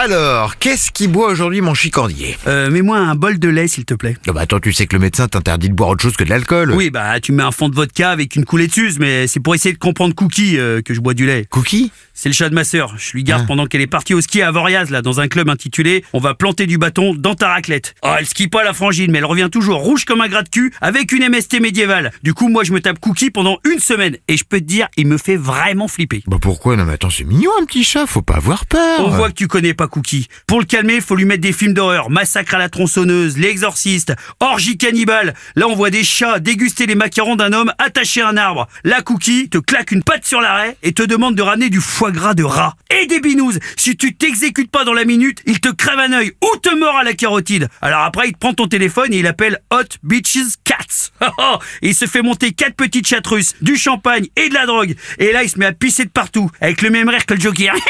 Alors, qu'est-ce qui boit aujourd'hui mon chicandier Euh, mets-moi un bol de lait, s'il te plaît. Ah bah attends, tu sais que le médecin t'interdit de boire autre chose que de l'alcool. Oui, bah, tu mets un fond de vodka avec une coulée de suze, mais c'est pour essayer de comprendre Cookie euh, que je bois du lait. Cookie? C'est le chat de ma sœur. Je lui garde Ah. pendant qu'elle est partie au ski à Voriaz, là, dans un club intitulé On va planter du bâton dans ta raclette. Ah, elle skie pas la frangine, mais elle revient toujours rouge comme un gras de cul avec une MST médiévale. Du coup, moi, je me tape Cookie pendant une semaine. Et je peux te dire, il me fait vraiment flipper. Bah pourquoi? Non mais attends, c'est mignon un petit chat, faut pas avoir peur. On voit que tu connais pas Cookie. Pour le calmer, faut lui mettre des films d'horreur, Massacre à la tronçonneuse, L'exorciste, Orgie cannibale. Là, on voit des chats déguster les macarons d'un homme attaché à un arbre. Là, Cookie te claque une patte sur l'arrêt et te demande de ramener du foie gras de rat. Et des binouses. Si tu t'exécutes pas dans la minute, il te crève un œil ou te mord à la carotide. Alors après, il te prend ton téléphone et il appelle Hot Bitches Cats. il se fait monter quatre petites chattes russes, du champagne et de la drogue. Et là, il se met à pisser de partout, avec le même rire que le Joker.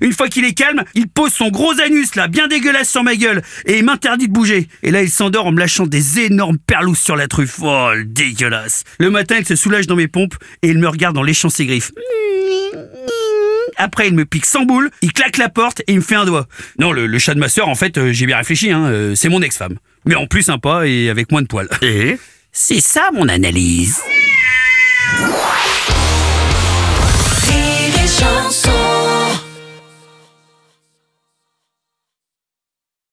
Une fois qu'il est calme, il pose son gros anus là, bien dégueulasse sur ma gueule, et il m'interdit de bouger. Et là, il s'endort en me lâchant des énormes perlousses sur la truffe. Oh, dégueulasse. Le matin, il se soulage dans mes pompes et il me regarde en léchant ses griffes. Après, il me pique sans boule, il claque la porte et il me fait un doigt. Non, le, le chat de ma sœur, en fait, euh, j'ai bien réfléchi, hein, euh, c'est mon ex-femme. Mais en plus sympa et avec moins de poils. Et? C'est ça mon analyse.